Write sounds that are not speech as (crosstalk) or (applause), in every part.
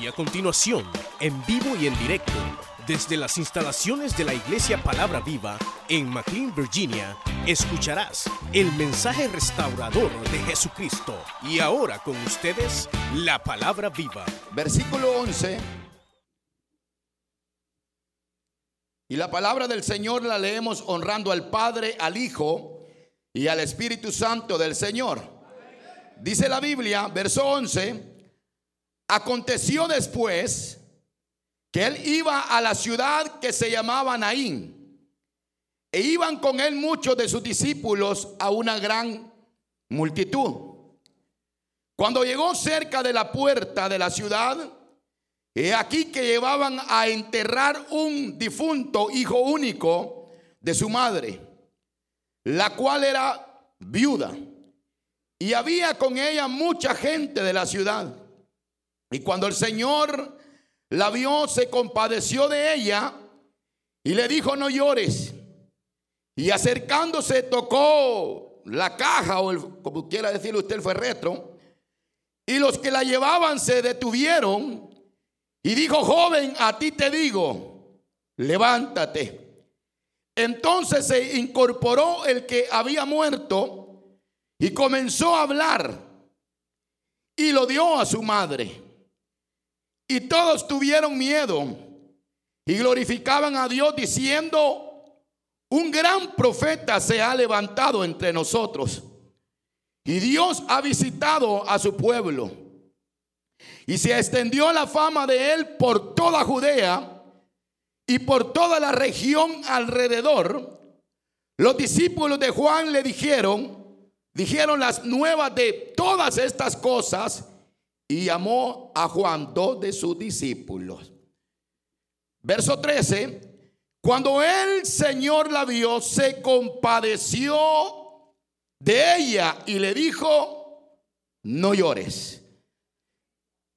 Y a continuación, en vivo y en directo, desde las instalaciones de la Iglesia Palabra Viva en McLean, Virginia, escucharás el mensaje restaurador de Jesucristo. Y ahora con ustedes, la Palabra Viva. Versículo 11. Y la palabra del Señor la leemos honrando al Padre, al Hijo y al Espíritu Santo del Señor. Dice la Biblia, verso 11, aconteció después que él iba a la ciudad que se llamaba Naín. E iban con él muchos de sus discípulos a una gran multitud. Cuando llegó cerca de la puerta de la ciudad, he aquí que llevaban a enterrar un difunto hijo único de su madre, la cual era viuda. Y había con ella mucha gente de la ciudad. Y cuando el Señor la vio, se compadeció de ella y le dijo, no llores. Y acercándose tocó la caja, o el, como quiera decirlo usted, fue retro. Y los que la llevaban se detuvieron y dijo, joven, a ti te digo, levántate. Entonces se incorporó el que había muerto y comenzó a hablar y lo dio a su madre. Y todos tuvieron miedo y glorificaban a Dios diciendo, un gran profeta se ha levantado entre nosotros. Y Dios ha visitado a su pueblo. Y se extendió la fama de él por toda Judea y por toda la región alrededor. Los discípulos de Juan le dijeron, dijeron las nuevas de todas estas cosas y llamó a Juan, dos de sus discípulos. Verso 13, cuando el Señor la vio, se compadeció de ella y le dijo, no llores.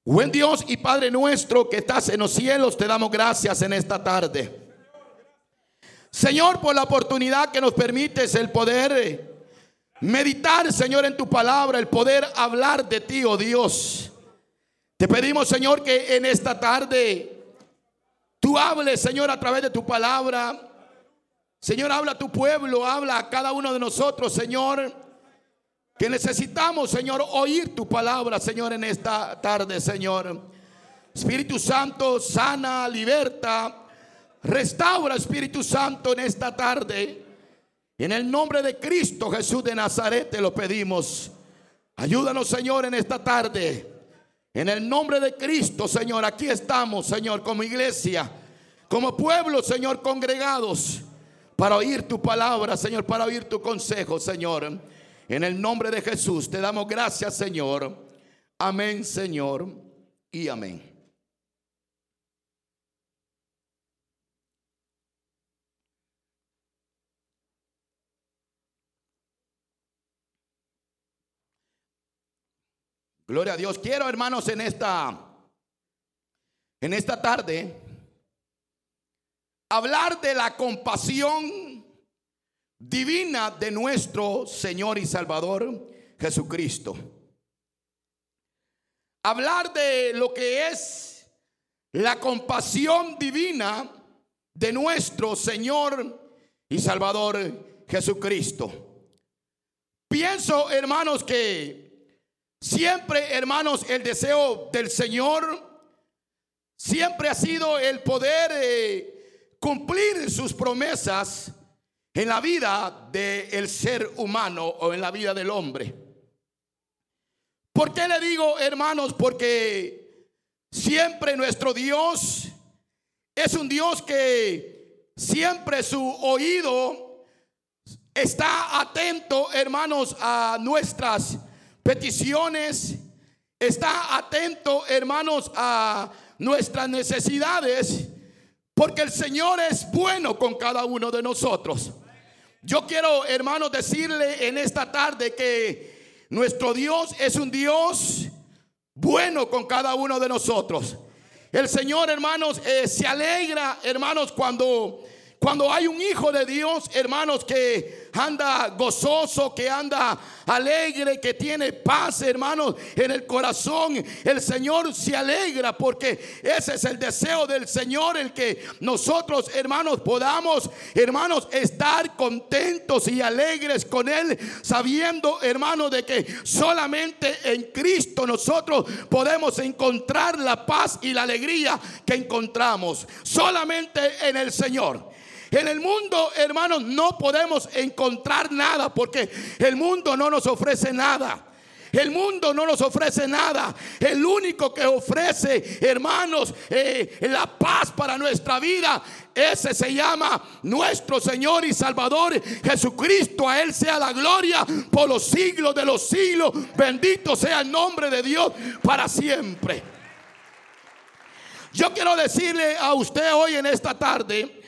Buen Dios y Padre nuestro que estás en los cielos, te damos gracias en esta tarde. Señor, por la oportunidad que nos permites el poder meditar, Señor, en tu palabra, el poder hablar de ti, oh Dios. Te pedimos, Señor, que en esta tarde tú hables, Señor, a través de tu palabra. Señor, habla a tu pueblo, habla a cada uno de nosotros, Señor. Que necesitamos, Señor, oír tu palabra, Señor, en esta tarde, Señor. Espíritu Santo, sana, liberta, restaura, Espíritu Santo, en esta tarde. En el nombre de Cristo Jesús de Nazaret te lo pedimos. Ayúdanos, Señor, en esta tarde. En el nombre de Cristo, Señor, aquí estamos, Señor, como iglesia, como pueblo, Señor, congregados para oír tu palabra, Señor, para oír tu consejo, Señor. En el nombre de Jesús te damos gracias, Señor. Amén, Señor, y amén. Gloria a Dios. Quiero, hermanos, en esta en esta tarde hablar de la compasión divina de nuestro Señor y Salvador Jesucristo. Hablar de lo que es la compasión divina de nuestro Señor y Salvador Jesucristo. Pienso, hermanos, que Siempre, hermanos, el deseo del Señor siempre ha sido el poder eh, cumplir sus promesas en la vida del ser humano o en la vida del hombre. ¿Por qué le digo, hermanos? Porque siempre nuestro Dios es un Dios que siempre su oído está atento, hermanos, a nuestras peticiones. Está atento, hermanos, a nuestras necesidades, porque el Señor es bueno con cada uno de nosotros. Yo quiero, hermanos, decirle en esta tarde que nuestro Dios es un Dios bueno con cada uno de nosotros. El Señor, hermanos, eh, se alegra, hermanos, cuando, cuando hay un hijo de Dios, hermanos, que anda gozoso, que anda alegre, que tiene paz, hermanos, en el corazón. El Señor se alegra porque ese es el deseo del Señor, el que nosotros, hermanos, podamos, hermanos, estar contentos y alegres con Él, sabiendo, hermanos, de que solamente en Cristo nosotros podemos encontrar la paz y la alegría que encontramos. Solamente en el Señor. En el mundo, hermanos, no podemos encontrar nada porque el mundo no nos ofrece nada. El mundo no nos ofrece nada. El único que ofrece, hermanos, eh, la paz para nuestra vida, ese se llama nuestro Señor y Salvador Jesucristo. A Él sea la gloria por los siglos de los siglos. Bendito sea el nombre de Dios para siempre. Yo quiero decirle a usted hoy en esta tarde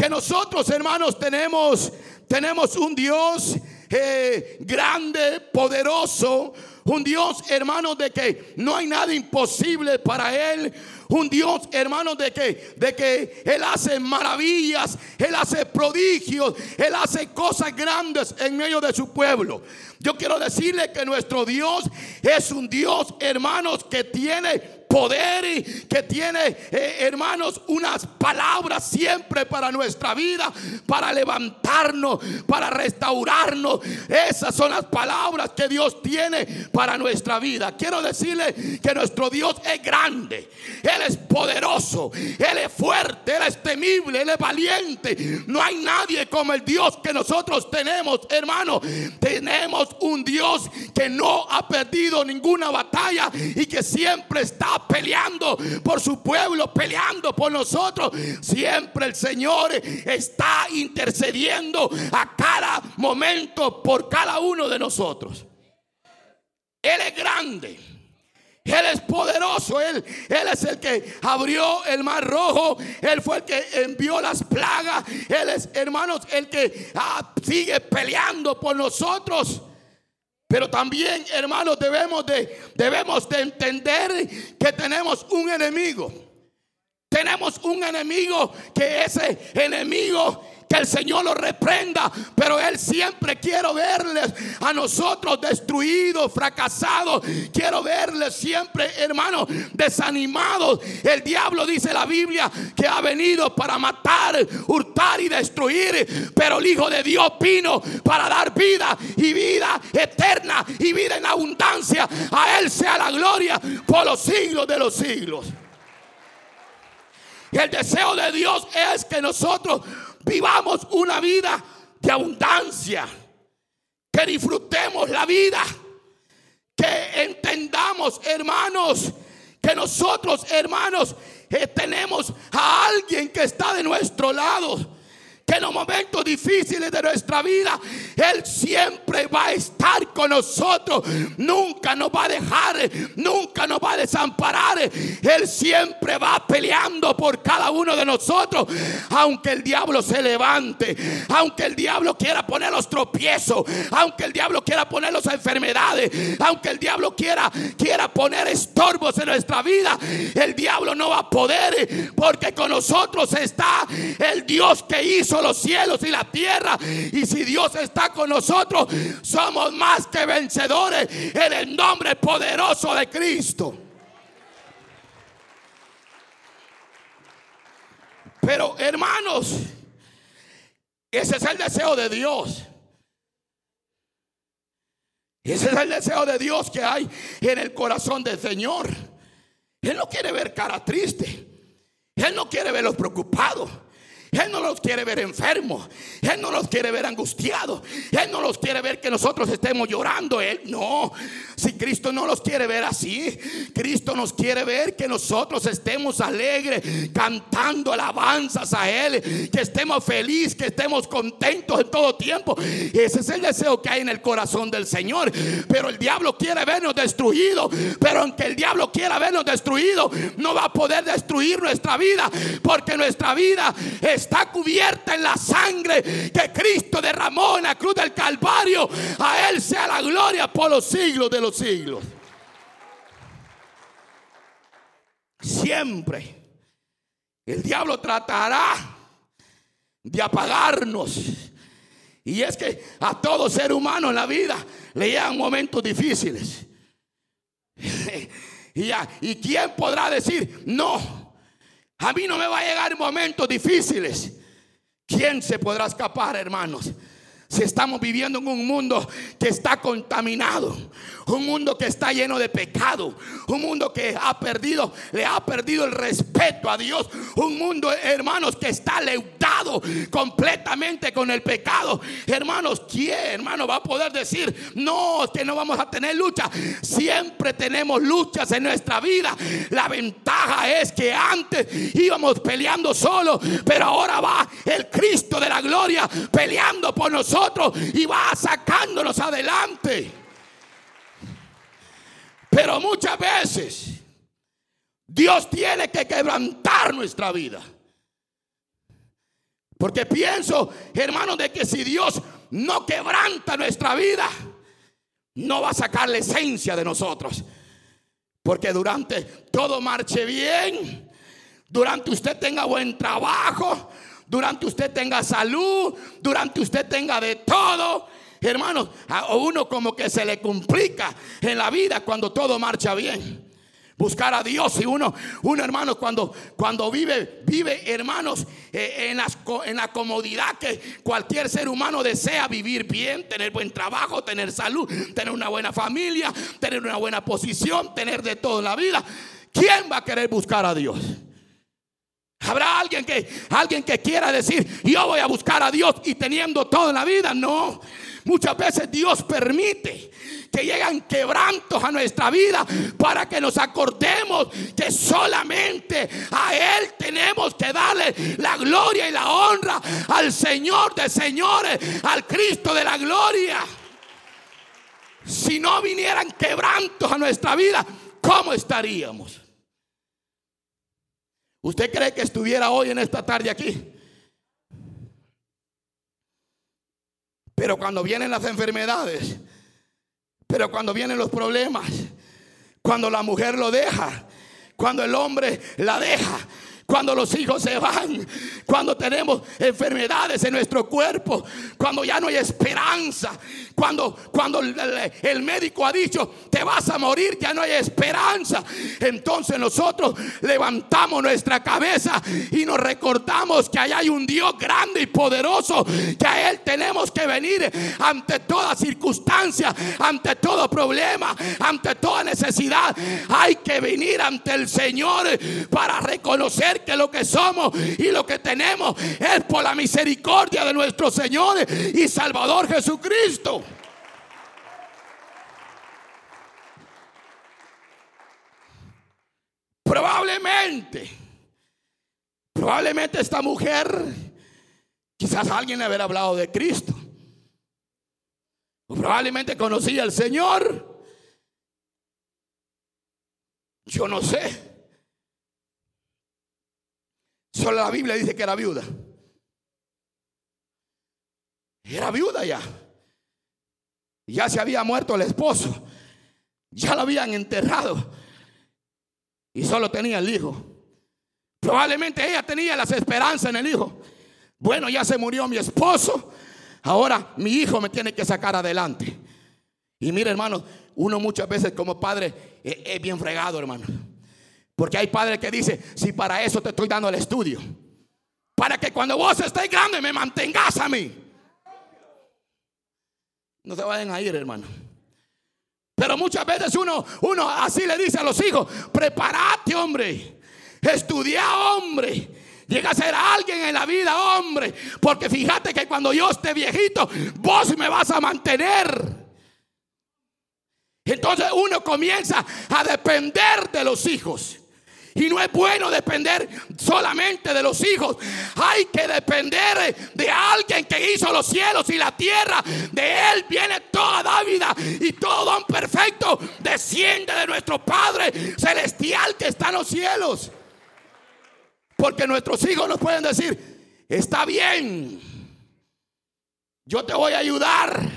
que nosotros, hermanos, tenemos, tenemos un Dios eh, grande, poderoso, un Dios, hermanos, de que no hay nada imposible para Él. Un Dios, hermanos, de que, de que Él hace maravillas, Él hace prodigios, Él hace cosas grandes en medio de su pueblo. Yo quiero decirle que nuestro Dios es un Dios, hermanos, que tiene poder y que tiene, eh, hermanos, unas palabras siempre para nuestra vida, para levantarnos, para restaurarnos. Esas son las palabras que Dios tiene para nuestra vida. Quiero decirle que nuestro Dios es grande, Él es poderoso, Él es fuerte, Él es temible, Él es valiente. No hay nadie como el Dios que nosotros tenemos, hermano. Tenemos un Dios que no ha perdido ninguna batalla y que siempre está peleando por su pueblo, peleando por nosotros. Siempre el Señor está intercediendo a cada momento por cada uno de nosotros. Él es grande. Él es poderoso, él, él es el que abrió el mar rojo, Él fue el que envió las plagas, Él es, hermanos, el que ah, sigue peleando por nosotros. Pero también, hermanos, debemos de, debemos de entender que tenemos un enemigo. Tenemos un enemigo que ese enemigo que el Señor lo reprenda, pero Él siempre quiero verles a nosotros destruidos, fracasados. Quiero verles siempre, hermanos, desanimados. El diablo dice la Biblia que ha venido para matar, hurtar y destruir, pero el Hijo de Dios vino para dar vida y vida eterna y vida en abundancia. A Él sea la gloria por los siglos de los siglos. El deseo de Dios es que nosotros vivamos una vida de abundancia, que disfrutemos la vida, que entendamos, hermanos, que nosotros, hermanos, eh, tenemos a alguien que está de nuestro lado que en los momentos difíciles de nuestra vida, Él siempre va a estar con nosotros. Nunca nos va a dejar, nunca nos va a desamparar. Él siempre va peleando por cada uno de nosotros. Aunque el diablo se levante, aunque el diablo quiera poner los tropiezos, aunque el diablo quiera poner las enfermedades, aunque el diablo quiera, quiera poner estorbos en nuestra vida, el diablo no va a poder porque con nosotros está el Dios que hizo los cielos y la tierra. Y si Dios está con nosotros, somos más que vencedores en el nombre poderoso de Cristo. Pero hermanos, ese es el deseo de Dios. Ese es el deseo de Dios que hay en el corazón del Señor. Él no quiere ver cara triste. Él no quiere verlos preocupados. Él no los quiere ver enfermos. Él no los quiere ver angustiados. Él no los quiere ver que nosotros estemos llorando. Él no. Si Cristo no los quiere ver así, Cristo nos quiere ver que nosotros estemos alegres, cantando alabanzas a Él, que estemos felices, que estemos contentos en todo tiempo. Ese es el deseo que hay en el corazón del Señor. Pero el diablo quiere vernos destruidos. Pero aunque el diablo quiera vernos destruidos, no va a poder destruir nuestra vida. Porque nuestra vida es está cubierta en la sangre que Cristo derramó en la cruz del Calvario. A Él sea la gloria por los siglos de los siglos. Siempre el diablo tratará de apagarnos Y es que a todo ser humano en la vida le llegan momentos difíciles. (laughs) y, ya, ¿Y quién podrá decir, no, a mí no me va a llegar momentos difíciles? ¿Quién se podrá escapar, hermanos? Si estamos viviendo en un mundo que está contaminado, un mundo que está lleno de pecado, un mundo que ha perdido, le ha perdido el respeto a Dios, un mundo, hermanos, que está leudado completamente con el pecado. Hermanos, ¿quién, hermano, va a poder decir, no, que no vamos a tener lucha? Siempre tenemos luchas en nuestra vida. La ventaja es que antes íbamos peleando solo, pero ahora va el Cristo de la gloria peleando por nosotros y va sacándonos adelante. Pero muchas veces Dios tiene que quebrantar nuestra vida. Porque pienso, hermano, de que si Dios no quebranta nuestra vida, no va a sacar la esencia de nosotros. Porque durante todo marche bien, durante usted tenga buen trabajo, durante usted tenga salud, durante usted tenga de todo. Hermanos, a uno como que se le complica en la vida cuando todo marcha bien. Buscar a Dios y uno, uno hermano, cuando, cuando vive, vive hermanos eh, en, en la comodidad que cualquier ser humano desea vivir bien, tener buen trabajo, tener salud, tener una buena familia, tener una buena posición, tener de todo en la vida. ¿Quién va a querer buscar a Dios? Habrá alguien que alguien que quiera decir, "Yo voy a buscar a Dios y teniendo todo en la vida." No. Muchas veces Dios permite que lleguen quebrantos a nuestra vida para que nos acordemos que solamente a Él tenemos que darle la gloria y la honra al Señor de señores, al Cristo de la gloria. Si no vinieran quebrantos a nuestra vida, ¿cómo estaríamos? ¿Usted cree que estuviera hoy en esta tarde aquí? Pero cuando vienen las enfermedades, pero cuando vienen los problemas, cuando la mujer lo deja, cuando el hombre la deja, cuando los hijos se van, cuando tenemos enfermedades en nuestro cuerpo, cuando ya no hay esperanza, cuando, cuando el, médico ha dicho te vas a morir, ya no hay esperanza. Entonces nosotros levantamos nuestra cabeza y nos recordamos que allá hay un Dios grande y poderoso, que a Él tenemos que venir ante toda circunstancia, ante todo problema, ante toda necesidad. Hay que venir ante el Señor para reconocer que lo que somos y lo que tenemos es por la misericordia de nuestro Señor y Salvador Jesucristo. Probablemente, probablemente esta mujer, quizás alguien le haber hablado de Cristo. Probablemente conocía al Señor. Yo no sé. Solo la Biblia dice que era viuda. Era viuda ya. Ya se había muerto el esposo. Ya lo habían enterrado. Y solo tenía el hijo. Probablemente ella tenía las esperanzas en el hijo. Bueno, ya se murió mi esposo. Ahora mi hijo me tiene que sacar adelante. Y mire, hermano, uno muchas veces como padre es bien fregado, hermano. Porque hay padres que dicen, si para eso te estoy dando el estudio, para que cuando vos estés grande me mantengas a mí. No se vayan a ir, hermano. Pero muchas veces uno, uno así le dice a los hijos, prepárate, hombre. Estudia, hombre. Llega a ser alguien en la vida, hombre. Porque fíjate que cuando yo esté viejito, vos me vas a mantener. Entonces uno comienza a depender de los hijos. Y no es bueno depender solamente de los hijos. Hay que depender de alguien que hizo los cielos y la tierra. De Él viene toda vida y todo don perfecto desciende de nuestro Padre celestial que está en los cielos. Porque nuestros hijos nos pueden decir, está bien, yo te voy a ayudar.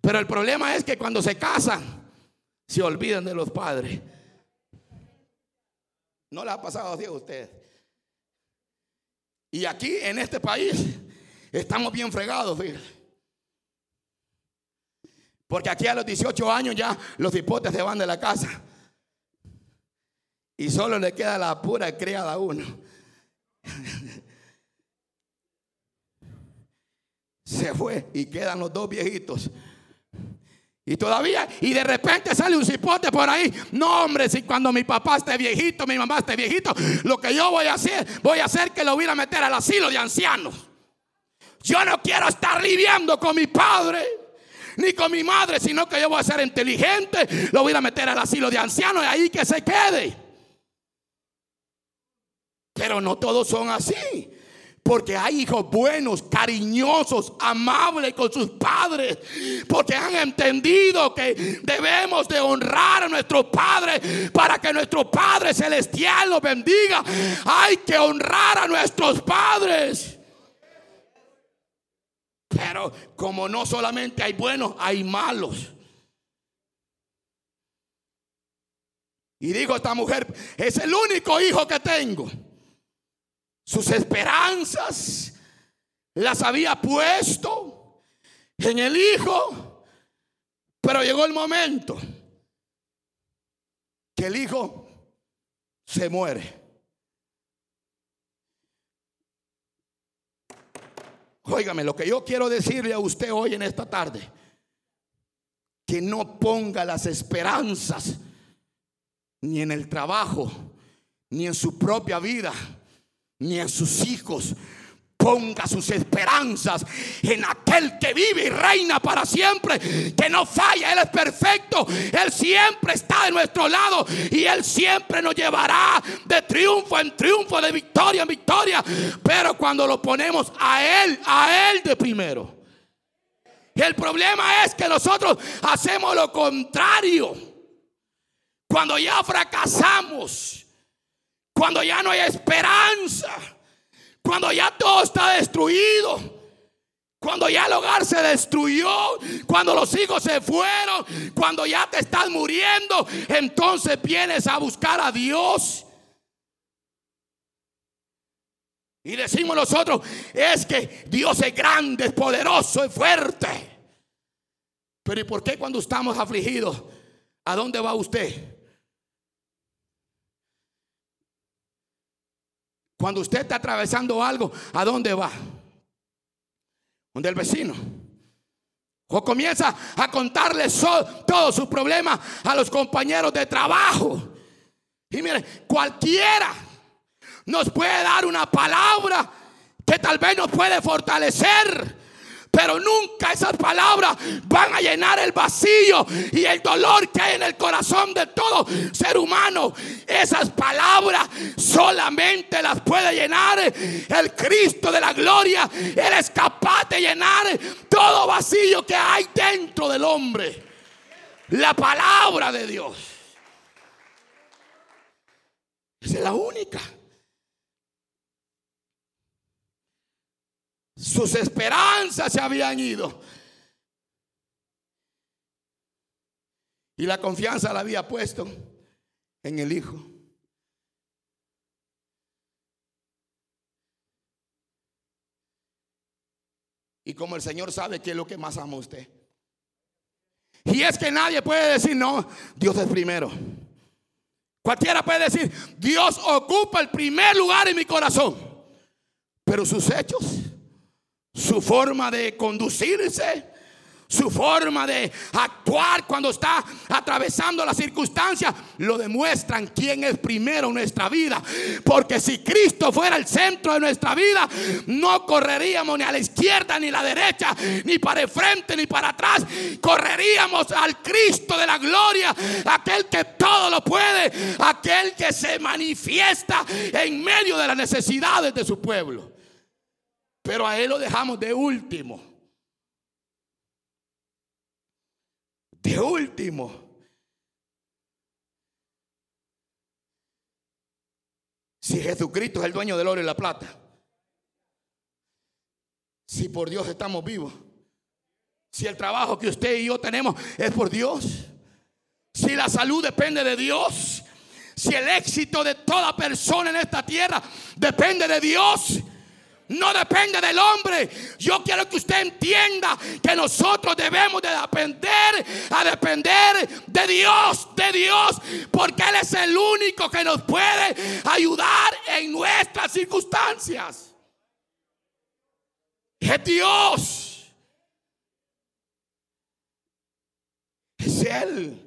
Pero el problema es que cuando se casan, se olvidan de los padres. No le ha pasado así a usted. Y aquí en este país estamos bien fregados, Porque aquí a los 18 años ya los hipotes se van de la casa. Y solo le queda la pura criada a uno. Se fue y quedan los dos viejitos. Y todavía, y de repente sale un cipote por ahí. No, hombre, si cuando mi papá esté viejito, mi mamá esté viejito, lo que yo voy a hacer, voy a hacer que lo voy a meter al asilo de ancianos. Yo no quiero estar lidiando con mi padre ni con mi madre, sino que yo voy a ser inteligente, lo voy a meter al asilo de ancianos y ahí que se quede. Pero no todos son así. Porque hay hijos buenos, cariñosos, amables con sus padres. Porque han entendido que debemos de honrar a nuestros padres para que nuestro Padre Celestial los bendiga. Hay que honrar a nuestros padres. Pero como no solamente hay buenos, hay malos. Y digo esta mujer, es el único hijo que tengo. Sus esperanzas las había puesto en el Hijo, pero llegó el momento que el Hijo se muere. Óigame, lo que yo quiero decirle a usted hoy en esta tarde, que no ponga las esperanzas ni en el trabajo, ni en su propia vida ni en sus hijos. Ponga sus esperanzas en aquel que vive y reina para siempre, que no falla, Él es perfecto, Él siempre está de nuestro lado y Él siempre nos llevará de triunfo en triunfo, de victoria en victoria. Pero cuando lo ponemos a Él, a Él de primero. El problema es que nosotros hacemos lo contrario. Cuando ya fracasamos, cuando ya no hay esperanza, cuando ya todo está destruido. Cuando ya el hogar se destruyó, cuando los hijos se fueron, cuando ya te estás muriendo, entonces vienes a buscar a Dios. Y decimos nosotros, es que Dios es grande, es poderoso, es fuerte. Pero ¿y por qué cuando estamos afligidos, a dónde va usted? Cuando usted está atravesando algo, ¿a dónde va? Donde el vecino. O comienza a contarle todos sus problemas a los compañeros de trabajo. Y mire, cualquiera nos puede dar una palabra que tal vez nos puede fortalecer. Pero nunca esas palabras van a llenar el vacío y el dolor que hay en el corazón de todo ser humano. Esas palabras solamente las puede llenar el Cristo de la gloria. Él es capaz de llenar todo vacío que hay dentro del hombre. La palabra de Dios. Esa es la única. Sus esperanzas se habían ido. Y la confianza la había puesto en el Hijo. Y como el Señor sabe que es lo que más ama usted. Y es que nadie puede decir, no, Dios es primero. Cualquiera puede decir, Dios ocupa el primer lugar en mi corazón. Pero sus hechos su forma de conducirse, su forma de actuar cuando está atravesando las circunstancias, lo demuestran quién es primero en nuestra vida. Porque si Cristo fuera el centro de nuestra vida, no correríamos ni a la izquierda ni a la derecha, ni para el frente ni para atrás. Correríamos al Cristo de la gloria, aquel que todo lo puede, aquel que se manifiesta en medio de las necesidades de su pueblo. Pero a Él lo dejamos de último. De último. Si Jesucristo es el dueño del oro y la plata. Si por Dios estamos vivos. Si el trabajo que usted y yo tenemos es por Dios. Si la salud depende de Dios. Si el éxito de toda persona en esta tierra depende de Dios no depende del hombre. Yo quiero que usted entienda que nosotros debemos de depender a depender de Dios, de Dios, porque Él es el único que nos puede ayudar en nuestras circunstancias. Es Dios. Es Él.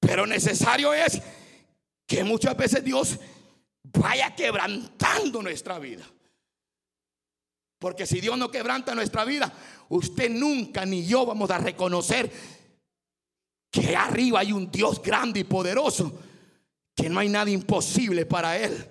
Pero necesario es que muchas veces Dios vaya quebrantando nuestra vida. Porque si Dios no quebranta nuestra vida, usted nunca ni yo vamos a reconocer que arriba hay un Dios grande y poderoso, que no hay nada imposible para Él.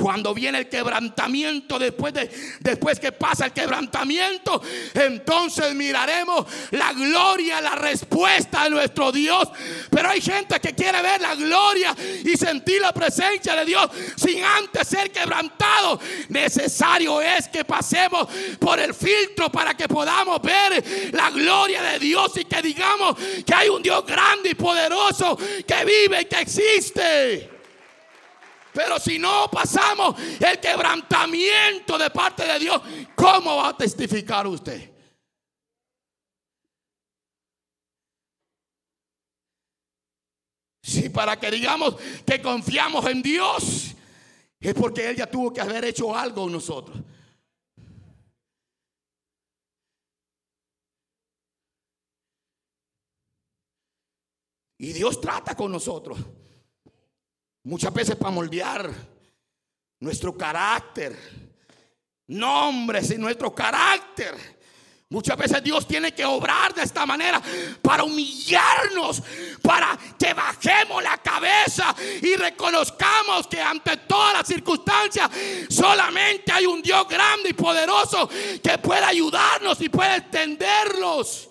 Cuando viene el quebrantamiento, después, de, después que pasa el quebrantamiento, entonces miraremos la gloria, la respuesta de nuestro Dios. Pero hay gente que quiere ver la gloria y sentir la presencia de Dios sin antes ser quebrantado. Necesario es que pasemos por el filtro para que podamos ver la gloria de Dios y que digamos que hay un Dios grande y poderoso que vive y que existe. Pero si no pasamos el quebrantamiento de parte de Dios, ¿cómo va a testificar usted? Si para que digamos que confiamos en Dios, es porque Él ya tuvo que haber hecho algo en nosotros. Y Dios trata con nosotros. Muchas veces para moldear nuestro carácter, nombres y nuestro carácter. Muchas veces Dios tiene que obrar de esta manera para humillarnos, para que bajemos la cabeza y reconozcamos que ante todas las circunstancias solamente hay un Dios grande y poderoso que puede ayudarnos y puede extenderlos.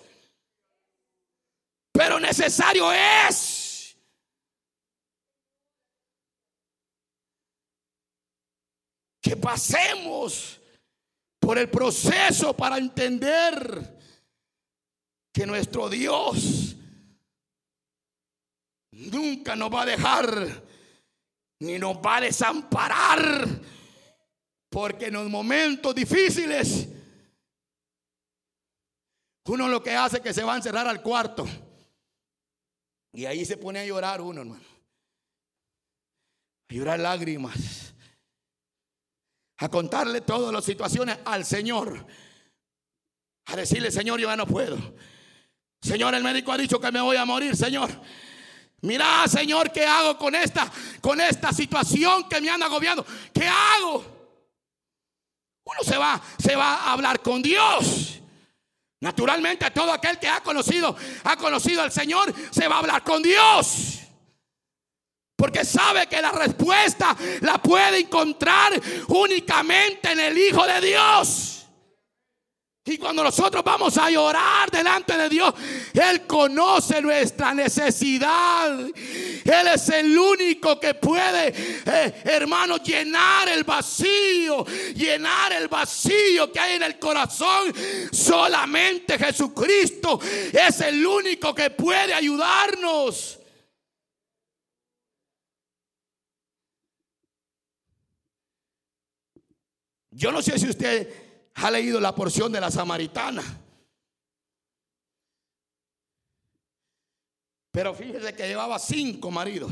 Pero necesario es que pasemos por el proceso para entender que nuestro Dios nunca nos va a dejar ni nos va a desamparar. Porque en los momentos difíciles, uno lo que hace es que se va a encerrar al cuarto. Y ahí se pone a llorar uno, hermano. A llorar lágrimas a contarle todas las situaciones al Señor. A decirle, Señor, yo ya no puedo. Señor, el médico ha dicho que me voy a morir, Señor. Mira, Señor, ¿qué hago con esta con esta situación que me anda agobiando? ¿Qué hago? Uno se va se va a hablar con Dios. Naturalmente todo aquel que ha conocido ha conocido al Señor se va a hablar con Dios. Porque sabe que la respuesta la puede encontrar únicamente en el Hijo de Dios. Y cuando nosotros vamos a llorar delante de Dios, Él conoce nuestra necesidad. Él es el único que puede, eh, hermano, llenar el vacío, llenar el vacío que hay en el corazón. Solamente Jesucristo es el único que puede ayudarnos. Yo no sé si usted ha leído la porción de la samaritana. Pero fíjese que llevaba cinco maridos.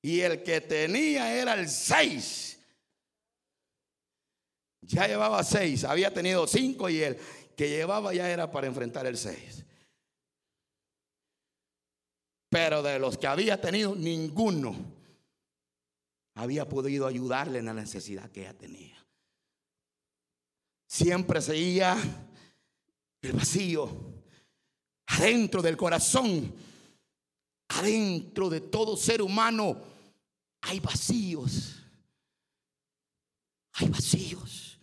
Y el que tenía era el seis. Ya llevaba seis. Había tenido cinco y el que llevaba ya era para enfrentar el seis. Pero de los que había tenido, ninguno había podido ayudarle en la necesidad que ella tenía. Siempre seguía el vacío adentro del corazón, adentro de todo ser humano. Hay vacíos. Hay vacíos.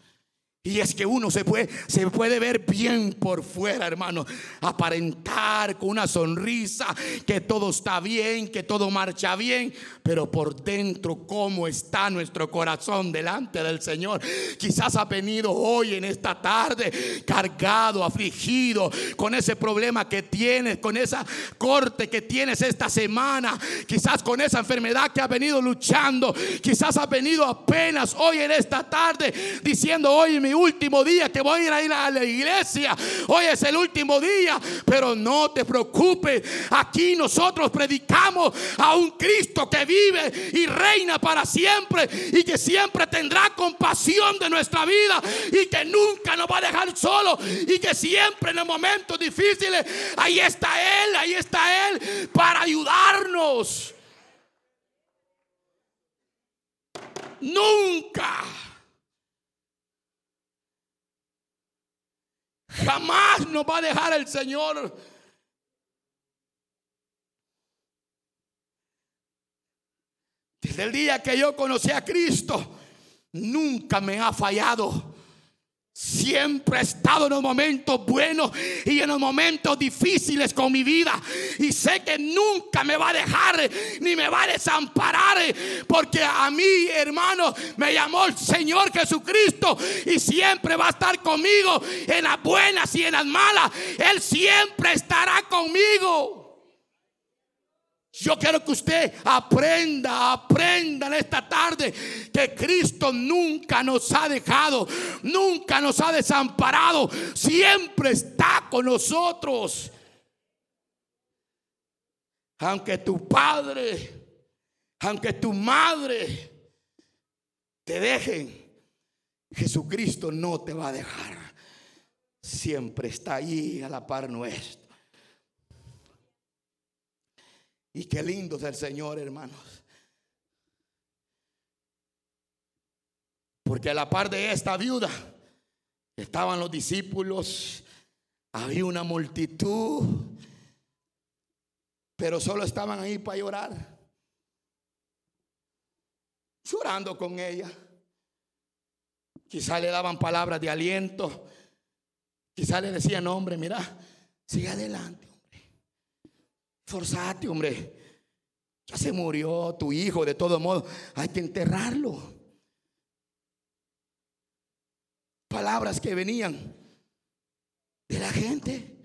Y es que uno se puede, se puede ver bien por fuera, hermano. Aparentar con una sonrisa que todo está bien, que todo marcha bien. Pero por dentro, ¿cómo está nuestro corazón delante del Señor? Quizás ha venido hoy en esta tarde cargado, afligido, con ese problema que tienes, con esa corte que tienes esta semana. Quizás con esa enfermedad que ha venido luchando. Quizás ha venido apenas hoy en esta tarde diciendo, hoy mi último día que voy a ir a la iglesia. Hoy es el último día, pero no te preocupes. Aquí nosotros predicamos a un Cristo que vive y reina para siempre y que siempre tendrá compasión de nuestra vida y que nunca nos va a dejar solo y que siempre en los momentos difíciles ahí está Él, ahí está Él para ayudarnos. Nunca Jamás nos va a dejar el Señor. Desde el día que yo conocí a Cristo, nunca me ha fallado. Siempre he estado en los momentos buenos y en los momentos difíciles con mi vida. Y sé que nunca me va a dejar ni me va a desamparar. Porque a mí, hermano, me llamó el Señor Jesucristo. Y siempre va a estar conmigo en las buenas y en las malas. Él siempre estará conmigo. Yo quiero que usted aprenda, aprenda en esta tarde que Cristo nunca nos ha dejado, nunca nos ha desamparado, siempre está con nosotros. Aunque tu padre, aunque tu madre te dejen, Jesucristo no te va a dejar. Siempre está ahí a la par nuestra. Y qué lindo es el Señor, hermanos. Porque a la par de esta viuda estaban los discípulos, había una multitud, pero solo estaban ahí para llorar, llorando con ella. Quizá le daban palabras de aliento, quizá le decían, hombre, mira, sigue adelante. Forzate, hombre. Ya se murió tu hijo, de todo modo, hay que enterrarlo. Palabras que venían de la gente.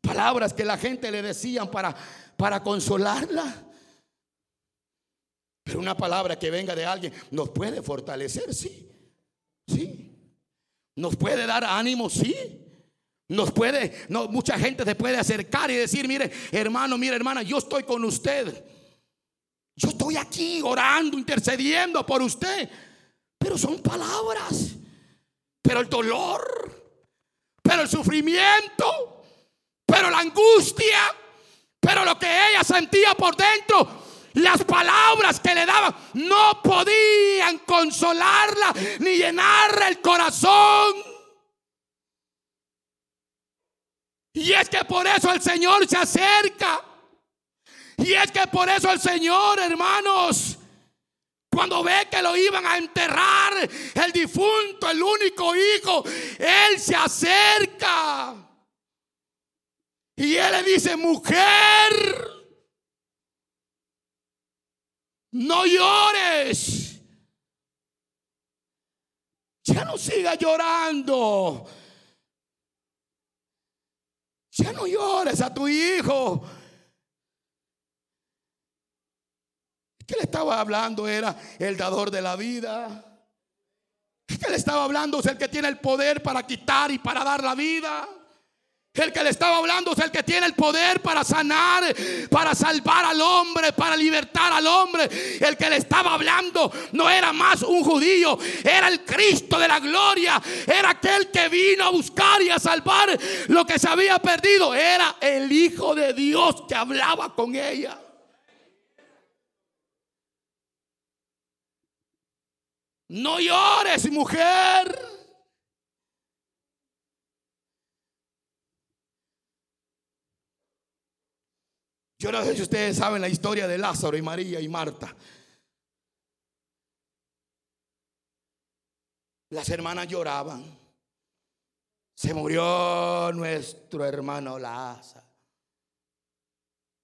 Palabras que la gente le decían para, para consolarla. Pero una palabra que venga de alguien nos puede fortalecer, sí. Sí. Nos puede dar ánimo, sí. Nos puede, no, mucha gente se puede acercar y decir, mire, hermano, mire, hermana, yo estoy con usted. Yo estoy aquí orando, intercediendo por usted. Pero son palabras. Pero el dolor, pero el sufrimiento, pero la angustia, pero lo que ella sentía por dentro, las palabras que le daban no podían consolarla ni llenarle el corazón. Y es que por eso el Señor se acerca. Y es que por eso el Señor, hermanos, cuando ve que lo iban a enterrar, el difunto, el único hijo, Él se acerca. Y Él le dice, mujer, no llores. Ya no siga llorando. Ya no llores a tu hijo. ¿Qué le estaba hablando? Era el dador de la vida. ¿Qué le estaba hablando? Es el que tiene el poder para quitar y para dar la vida. El que le estaba hablando es el que tiene el poder para sanar, para salvar al hombre, para libertar al hombre. El que le estaba hablando no era más un judío, era el Cristo de la gloria. Era aquel que vino a buscar y a salvar lo que se había perdido. Era el Hijo de Dios que hablaba con ella. No llores, mujer. Yo no sé si ustedes saben la historia de Lázaro y María y Marta. Las hermanas lloraban. Se murió nuestro hermano Lázaro.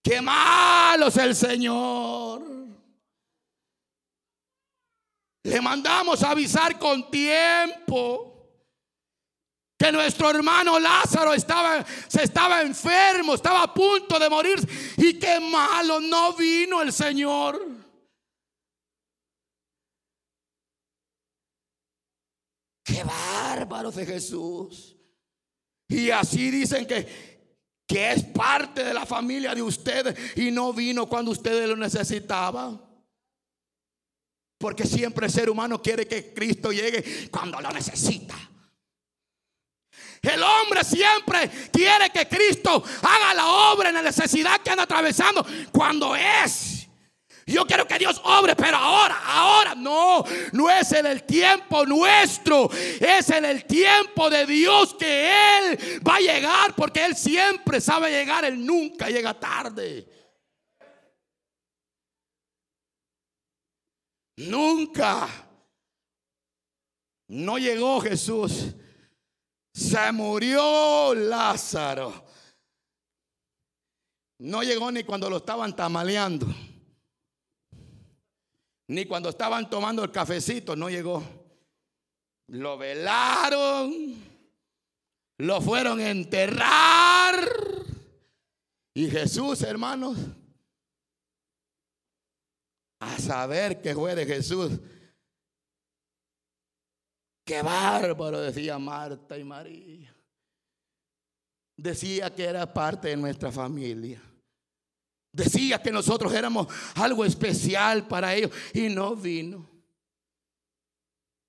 Qué malo es el Señor. Le mandamos avisar con tiempo que nuestro hermano Lázaro estaba, se estaba enfermo, estaba a punto de morir y qué malo no vino el Señor. Qué bárbaro de Jesús. Y así dicen que, que es parte de la familia de ustedes y no vino cuando ustedes lo necesitaban. Porque siempre el ser humano quiere que Cristo llegue cuando lo necesita. El hombre siempre quiere que Cristo haga la obra en la necesidad que anda atravesando cuando es yo quiero que Dios obre, pero ahora, ahora no, no es en el tiempo nuestro, es en el tiempo de Dios que Él va a llegar, porque Él siempre sabe llegar, Él nunca llega tarde. Nunca. No llegó Jesús. Se murió Lázaro. No llegó ni cuando lo estaban tamaleando. Ni cuando estaban tomando el cafecito no llegó. Lo velaron. Lo fueron a enterrar. Y Jesús, hermanos, a saber que fue de Jesús. Qué bárbaro, decía Marta y María. Decía que era parte de nuestra familia. Decía que nosotros éramos algo especial para ellos y no vino.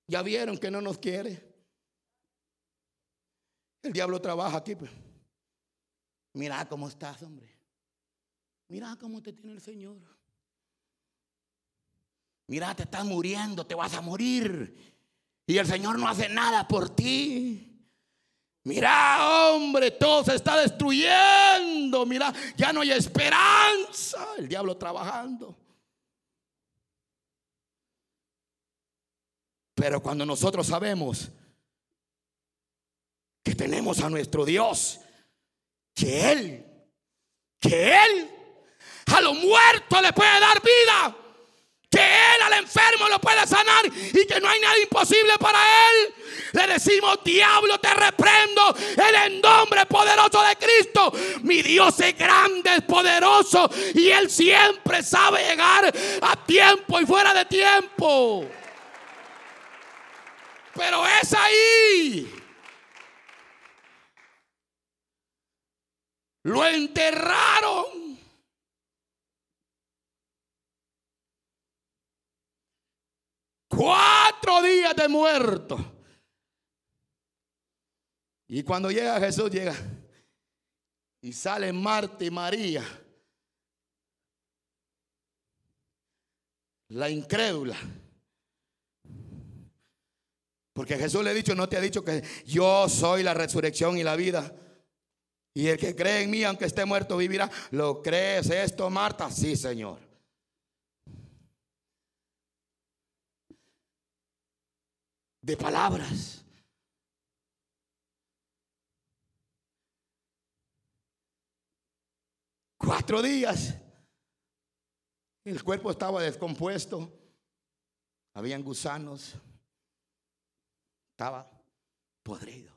Ya vieron que no nos quiere. El diablo trabaja aquí. Pues. Mira cómo estás, hombre. Mira cómo te tiene el Señor. Mira, te estás muriendo, te vas a morir. Y el Señor no hace nada por ti. Mira, hombre, todo se está destruyendo. Mira, ya no hay esperanza. El diablo trabajando. Pero cuando nosotros sabemos que tenemos a nuestro Dios, que Él, que Él a lo muerto le puede dar vida que Él al enfermo lo puede sanar y que no hay nada imposible para Él. Le decimos, diablo, te reprendo en el nombre poderoso de Cristo. Mi Dios es grande, es poderoso y Él siempre sabe llegar a tiempo y fuera de tiempo. Pero es ahí. Lo enterraron. Cuatro días de muerto. Y cuando llega Jesús, llega. Y sale Marta y María. La incrédula. Porque Jesús le ha dicho, no te ha dicho que yo soy la resurrección y la vida. Y el que cree en mí, aunque esté muerto, vivirá. ¿Lo crees esto, Marta? Sí, Señor. De palabras. Cuatro días. El cuerpo estaba descompuesto. Habían gusanos. Estaba podrido.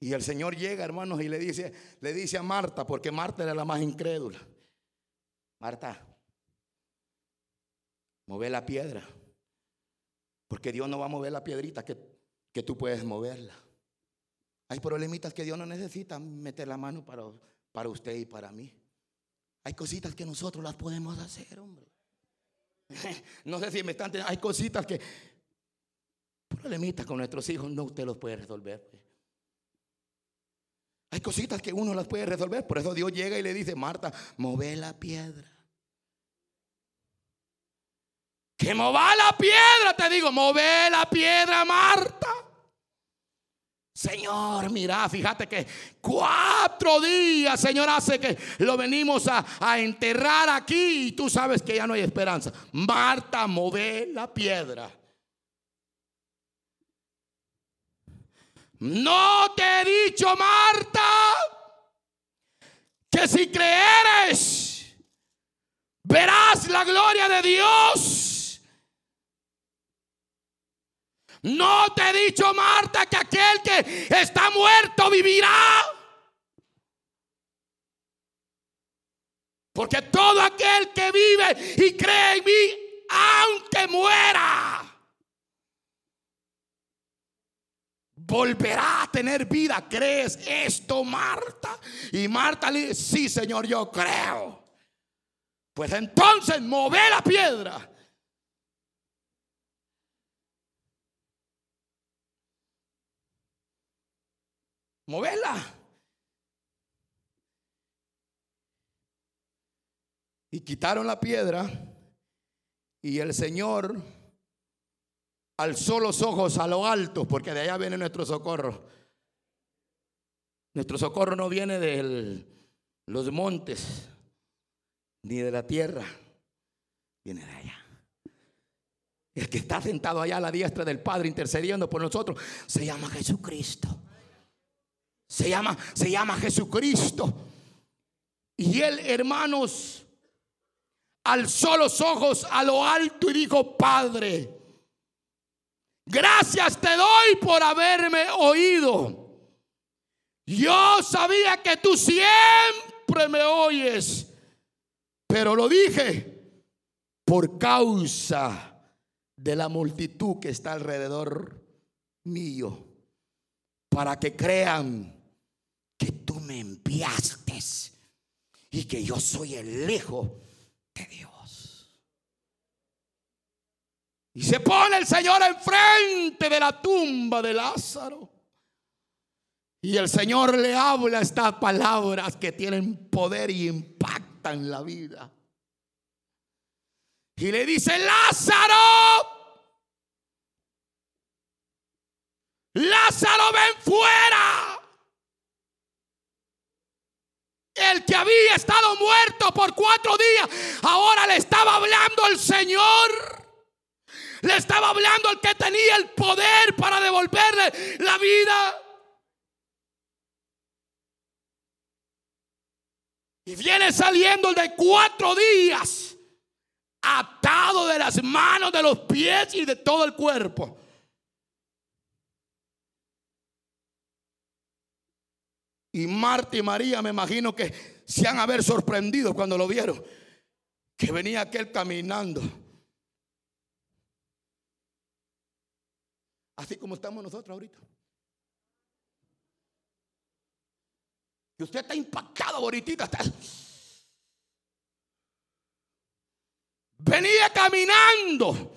Y el Señor llega, hermanos, y le dice, le dice a Marta, porque Marta era la más incrédula. Marta, mover la piedra. Porque Dios no va a mover la piedrita que, que tú puedes moverla. Hay problemitas que Dios no necesita meter la mano para, para usted y para mí. Hay cositas que nosotros las podemos hacer, hombre. (laughs) No sé si me están Hay cositas que. Problemitas con nuestros hijos no usted los puede resolver. Pues. Hay cositas que uno las puede resolver. Por eso Dios llega y le dice: Marta, move la piedra. Que mova la piedra, te digo, move la piedra, Marta. Señor, mira, fíjate que cuatro días, Señor, hace que lo venimos a, a, enterrar aquí y tú sabes que ya no hay esperanza. Marta, move la piedra. No te he dicho, Marta, que si creeres, verás la gloria de Dios. No te he dicho, Marta, que aquel que está muerto vivirá. Porque todo aquel que vive y cree en mí, aunque muera, volverá a tener vida. ¿Crees esto, Marta? Y Marta le dice, sí, Señor, yo creo. Pues entonces move la piedra. Movela. Y quitaron la piedra. Y el Señor alzó los ojos a lo alto, porque de allá viene nuestro socorro. Nuestro socorro no viene de los montes, ni de la tierra, viene de allá. El que está sentado allá a la diestra del Padre intercediendo por nosotros se llama Jesucristo. Se llama, se llama Jesucristo. Y él, hermanos, alzó los ojos a lo alto y dijo, Padre, Gracias te doy por haberme oído. Yo sabía que tú siempre me oyes, pero lo dije por causa de la multitud que está alrededor mío, para que crean me enviaste y que yo soy el Hijo de Dios. Y se pone el Señor enfrente de la tumba de Lázaro. Y el Señor le habla estas palabras que tienen poder y impactan la vida. Y le dice, Lázaro, Lázaro, ven fuera. El que había estado muerto por cuatro días, ahora le estaba hablando el Señor. Le estaba hablando al que tenía el poder para devolverle la vida. Y viene saliendo de cuatro días, atado de las manos, de los pies y de todo el cuerpo. Y Marta y María me imagino que se han haber sorprendido cuando lo vieron. Que venía aquel caminando Así como estamos nosotros ahorita. Y usted está impactado ahorita. Venía caminando.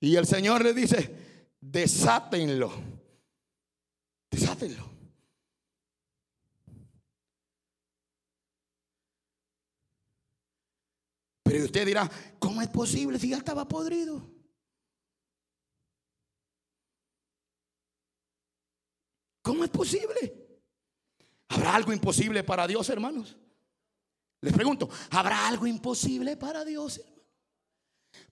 Y el Señor le dice, desátenlo. Desátenlo. Pero usted dirá, ¿cómo es posible si ya estaba podrido? ¿Cómo es posible? ¿Habrá algo imposible para Dios, hermanos? Les pregunto, ¿habrá algo imposible para Dios?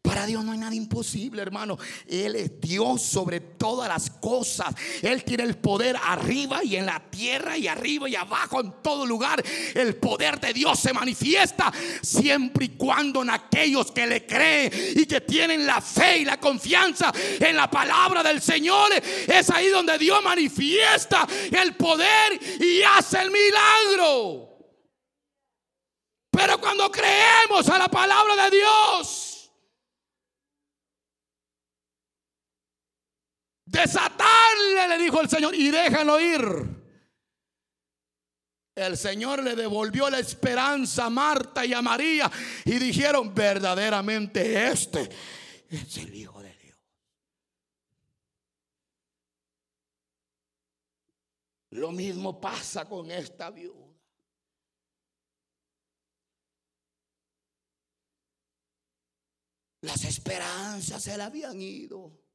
Para Dios no hay nada imposible, hermano. Él es Dios sobre todas las cosas. Él tiene el poder arriba y en la tierra y arriba y abajo, en todo lugar. El poder de Dios se manifiesta siempre y cuando en aquellos que le creen y que tienen la fe y la confianza en la palabra del Señor. Es ahí donde Dios manifiesta el poder y hace el milagro. Pero cuando creemos a la palabra de Dios, Desatarle, le dijo el Señor, y déjalo ir. El Señor le devolvió la esperanza a Marta y a María y dijeron, verdaderamente este es el Hijo de Dios. Lo mismo pasa con esta viuda. Las esperanzas se le habían ido.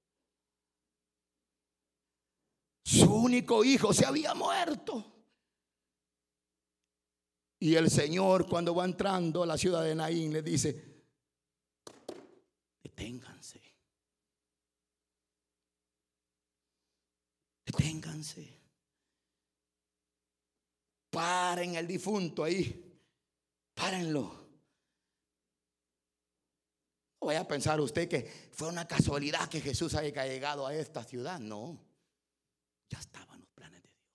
Su único hijo se había muerto. Y el Señor cuando va entrando a la ciudad de Naín le dice, deténganse. Deténganse. Paren el difunto ahí. Párenlo. No vaya a pensar usted que fue una casualidad que Jesús haya llegado a esta ciudad. No. Ya estaban los planes de Dios.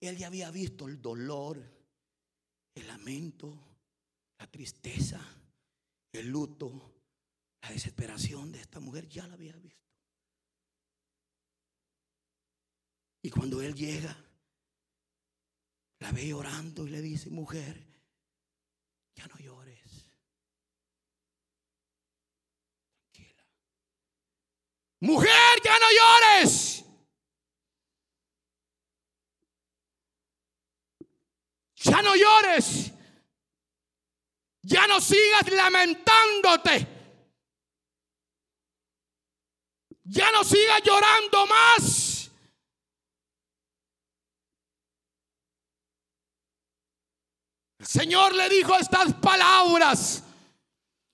Él ya había visto el dolor, el lamento, la tristeza, el luto, la desesperación de esta mujer. Ya la había visto. Y cuando él llega, la ve llorando y le dice, mujer, ya no llores. Tranquila. Mujer, ya no llores. Ya no llores. Ya no sigas lamentándote. Ya no sigas llorando más. El Señor le dijo estas palabras.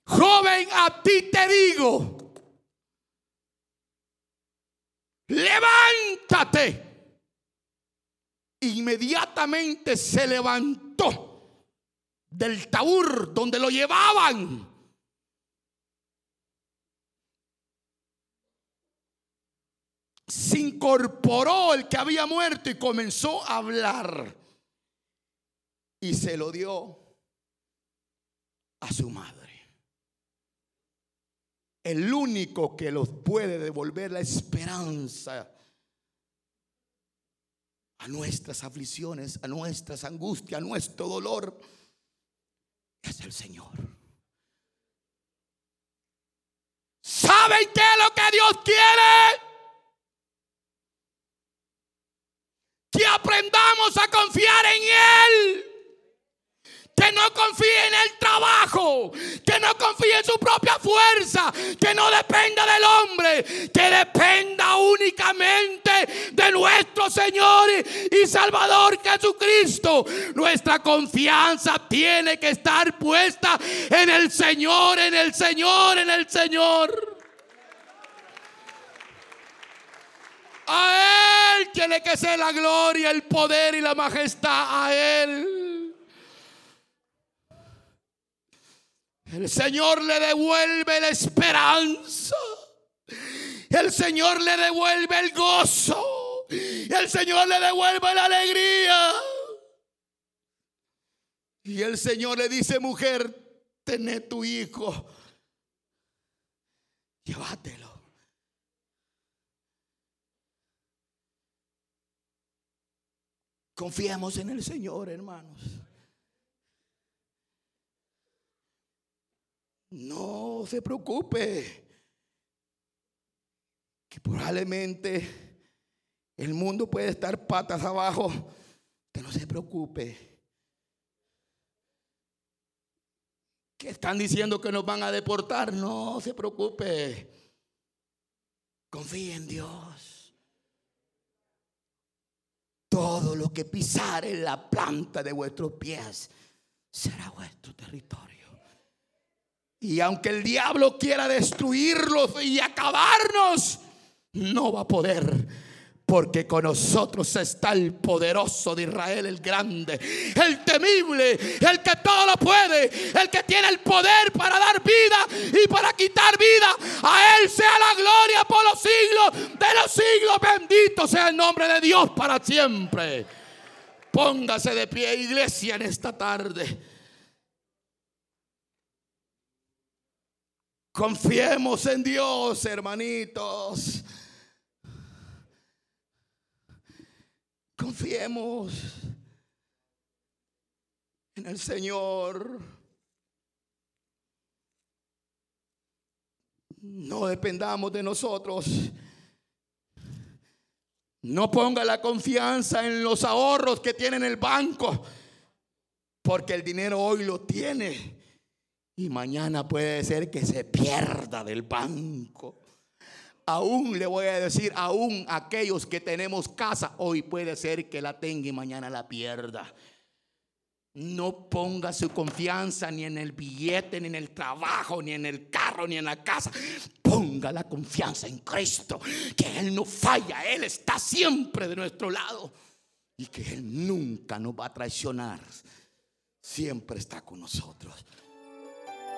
Joven, a ti te digo. Levántate. Inmediatamente se levantó del taur donde lo llevaban. Se incorporó el que había muerto y comenzó a hablar y se lo dio a su madre. El único que los puede devolver la esperanza a nuestras aflicciones, a nuestras angustias, a nuestro dolor, es el Señor. ¿Saben qué es lo que Dios quiere? Que aprendamos a confiar en Él que no confíe en el trabajo, que no confíe en su propia fuerza, que no dependa del hombre, que dependa únicamente de nuestro Señor y Salvador Jesucristo. Nuestra confianza tiene que estar puesta en el Señor, en el Señor, en el Señor. A Él tiene que ser la gloria, el poder y la majestad. A Él. El Señor le devuelve la esperanza. El Señor le devuelve el gozo. El Señor le devuelve la alegría. Y el Señor le dice, mujer, tené tu hijo. Llévatelo. Confiemos en el Señor, hermanos. No se preocupe. Que probablemente el mundo puede estar patas abajo. Que no se preocupe. Que están diciendo que nos van a deportar. No se preocupe. Confíe en Dios. Todo lo que pisar en la planta de vuestros pies será vuestro territorio. Y aunque el diablo quiera destruirlos y acabarnos, no va a poder. Porque con nosotros está el poderoso de Israel, el grande, el temible, el que todo lo puede, el que tiene el poder para dar vida y para quitar vida. A Él sea la gloria por los siglos de los siglos. Bendito sea el nombre de Dios para siempre. Póngase de pie, iglesia, en esta tarde. Confiemos en Dios, hermanitos. Confiemos en el Señor. No dependamos de nosotros. No ponga la confianza en los ahorros que tiene en el banco, porque el dinero hoy lo tiene y mañana puede ser que se pierda del banco. Aún le voy a decir, aún aquellos que tenemos casa, hoy puede ser que la tenga y mañana la pierda. No ponga su confianza ni en el billete, ni en el trabajo, ni en el carro, ni en la casa. Ponga la confianza en Cristo, que Él no falla, Él está siempre de nuestro lado y que Él nunca nos va a traicionar. Siempre está con nosotros.